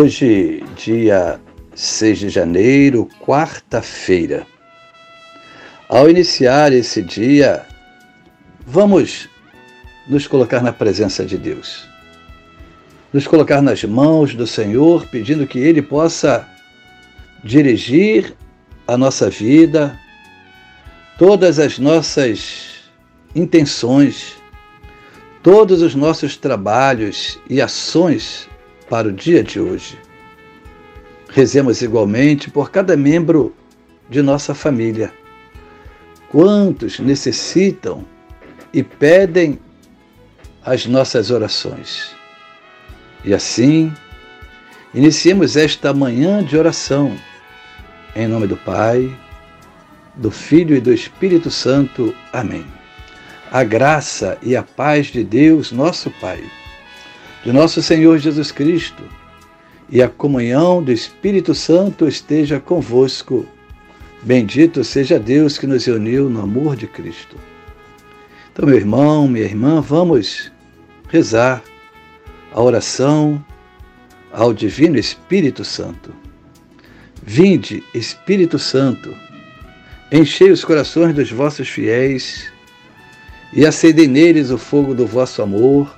Hoje, dia 6 de janeiro, quarta-feira. Ao iniciar esse dia, vamos nos colocar na presença de Deus. Nos colocar nas mãos do Senhor, pedindo que Ele possa dirigir a nossa vida, todas as nossas intenções, todos os nossos trabalhos e ações para o dia de hoje. Rezemos igualmente por cada membro de nossa família. Quantos necessitam e pedem as nossas orações? E assim, iniciemos esta manhã de oração, em nome do Pai, do Filho e do Espírito Santo. Amém. A graça e a paz de Deus, nosso Pai de nosso Senhor Jesus Cristo e a comunhão do Espírito Santo esteja convosco. Bendito seja Deus que nos uniu no amor de Cristo. Então, meu irmão, minha irmã, vamos rezar a oração ao Divino Espírito Santo. Vinde, Espírito Santo, enchei os corações dos vossos fiéis e acendei neles o fogo do vosso amor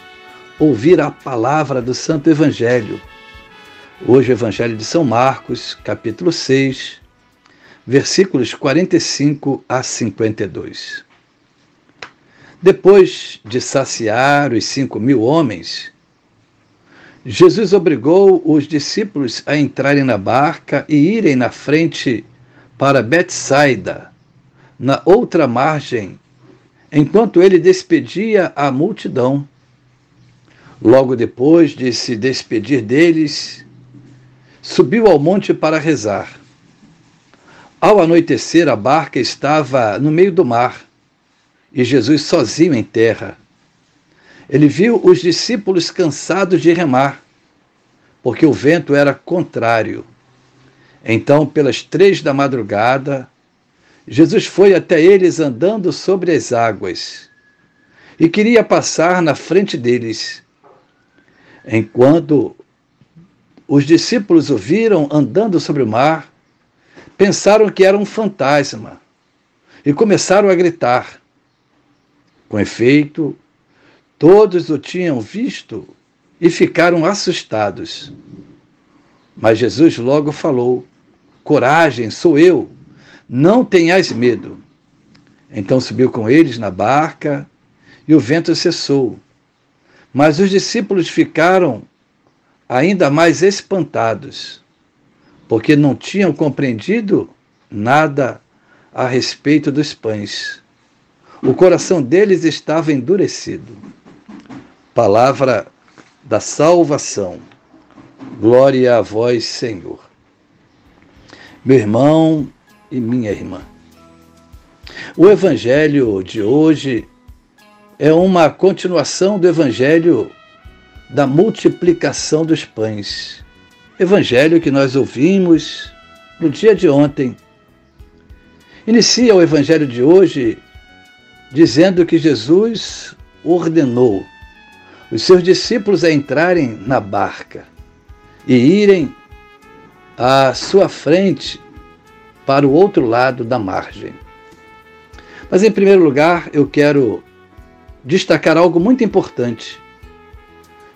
ouvir a palavra do Santo Evangelho. Hoje, o Evangelho de São Marcos, capítulo 6, versículos 45 a 52. Depois de saciar os cinco mil homens, Jesus obrigou os discípulos a entrarem na barca e irem na frente para Betsaida, na outra margem, enquanto ele despedia a multidão. Logo depois de se despedir deles, subiu ao monte para rezar. Ao anoitecer, a barca estava no meio do mar e Jesus sozinho em terra. Ele viu os discípulos cansados de remar, porque o vento era contrário. Então, pelas três da madrugada, Jesus foi até eles andando sobre as águas e queria passar na frente deles. Enquanto os discípulos o viram andando sobre o mar, pensaram que era um fantasma e começaram a gritar. Com efeito, todos o tinham visto e ficaram assustados. Mas Jesus logo falou: Coragem, sou eu, não tenhais medo. Então subiu com eles na barca e o vento cessou mas os discípulos ficaram ainda mais espantados, porque não tinham compreendido nada a respeito dos pães. O coração deles estava endurecido. Palavra da salvação. Glória a vós, Senhor. Meu irmão e minha irmã. O evangelho de hoje é uma continuação do evangelho da multiplicação dos pães. Evangelho que nós ouvimos no dia de ontem. Inicia o evangelho de hoje dizendo que Jesus ordenou os seus discípulos a entrarem na barca e irem à sua frente para o outro lado da margem. Mas, em primeiro lugar, eu quero destacar algo muito importante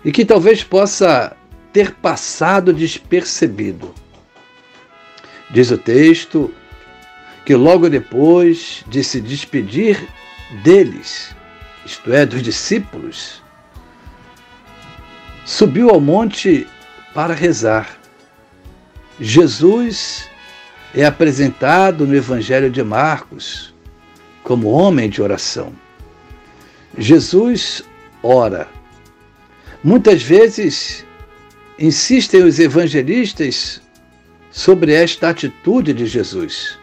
e que talvez possa ter passado despercebido. Diz o texto que logo depois de se despedir deles, isto é, dos discípulos, subiu ao monte para rezar. Jesus é apresentado no Evangelho de Marcos como homem de oração. Jesus ora. Muitas vezes insistem os evangelistas sobre esta atitude de Jesus.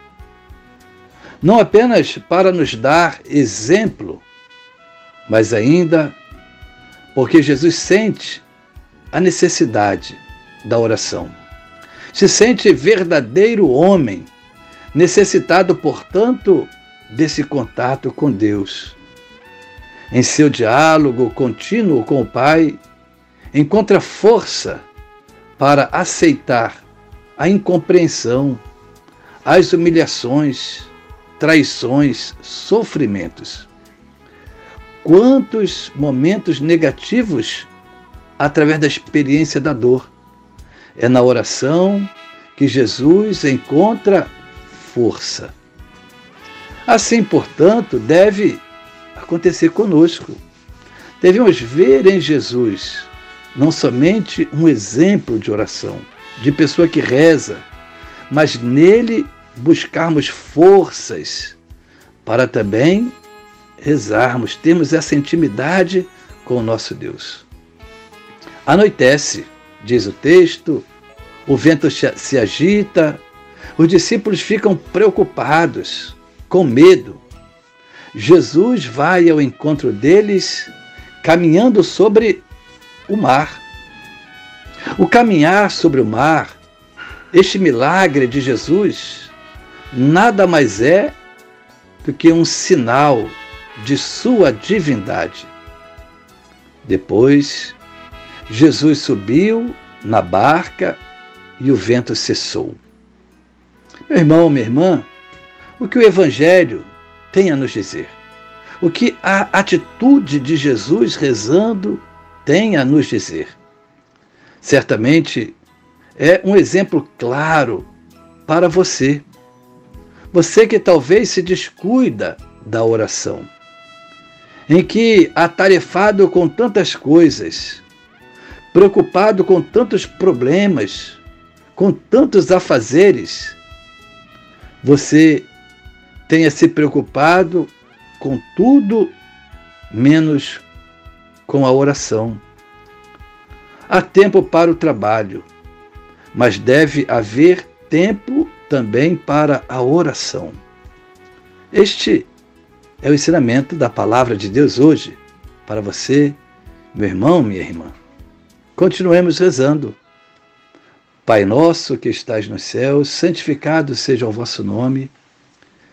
Não apenas para nos dar exemplo, mas ainda porque Jesus sente a necessidade da oração. Se sente verdadeiro homem, necessitado, portanto, desse contato com Deus. Em seu diálogo contínuo com o Pai, encontra força para aceitar a incompreensão, as humilhações, traições, sofrimentos. Quantos momentos negativos através da experiência da dor. É na oração que Jesus encontra força. Assim, portanto, deve acontecer conosco. Devemos ver em Jesus não somente um exemplo de oração, de pessoa que reza, mas nele buscarmos forças para também rezarmos, termos essa intimidade com o nosso Deus. Anoitece, diz o texto, o vento se agita, os discípulos ficam preocupados, com medo. Jesus vai ao encontro deles caminhando sobre o mar. O caminhar sobre o mar, este milagre de Jesus, nada mais é do que um sinal de sua divindade. Depois, Jesus subiu na barca e o vento cessou. Meu irmão, minha irmã, o que o Evangelho tem a nos dizer? O que a atitude de Jesus rezando tem a nos dizer? Certamente é um exemplo claro para você. Você que talvez se descuida da oração, em que, atarefado com tantas coisas, preocupado com tantos problemas, com tantos afazeres, você tenha se preocupado com tudo menos com a oração. Há tempo para o trabalho, mas deve haver tempo também para a oração. Este é o ensinamento da palavra de Deus hoje para você, meu irmão, minha irmã. Continuemos rezando. Pai nosso que estás nos céus, santificado seja o vosso nome.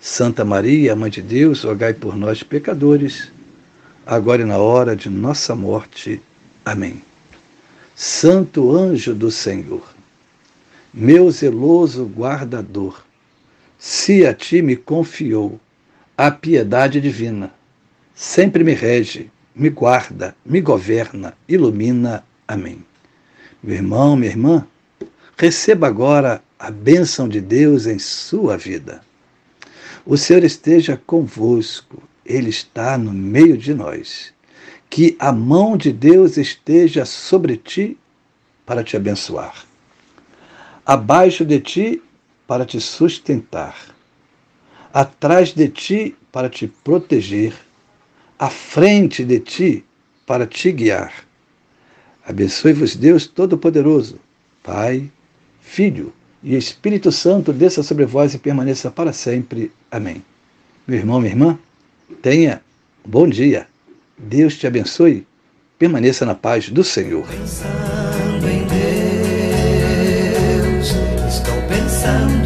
Santa Maria, Mãe de Deus, rogai por nós, pecadores, agora e na hora de nossa morte. Amém. Santo anjo do Senhor, meu zeloso guardador, se a ti me confiou a piedade divina, sempre me rege me guarda, me governa, ilumina. Amém. Meu irmão, minha irmã, receba agora a bênção de Deus em sua vida. O Senhor esteja convosco, Ele está no meio de nós. Que a mão de Deus esteja sobre ti para te abençoar, abaixo de ti para te sustentar, atrás de ti para te proteger à frente de ti para te guiar. Abençoe-vos Deus Todo-Poderoso, Pai, Filho e Espírito Santo desça sobre vós e permaneça para sempre. Amém. Meu irmão, minha irmã, tenha um bom dia. Deus te abençoe. Permaneça na paz do Senhor. Pensando em Deus, estou pensando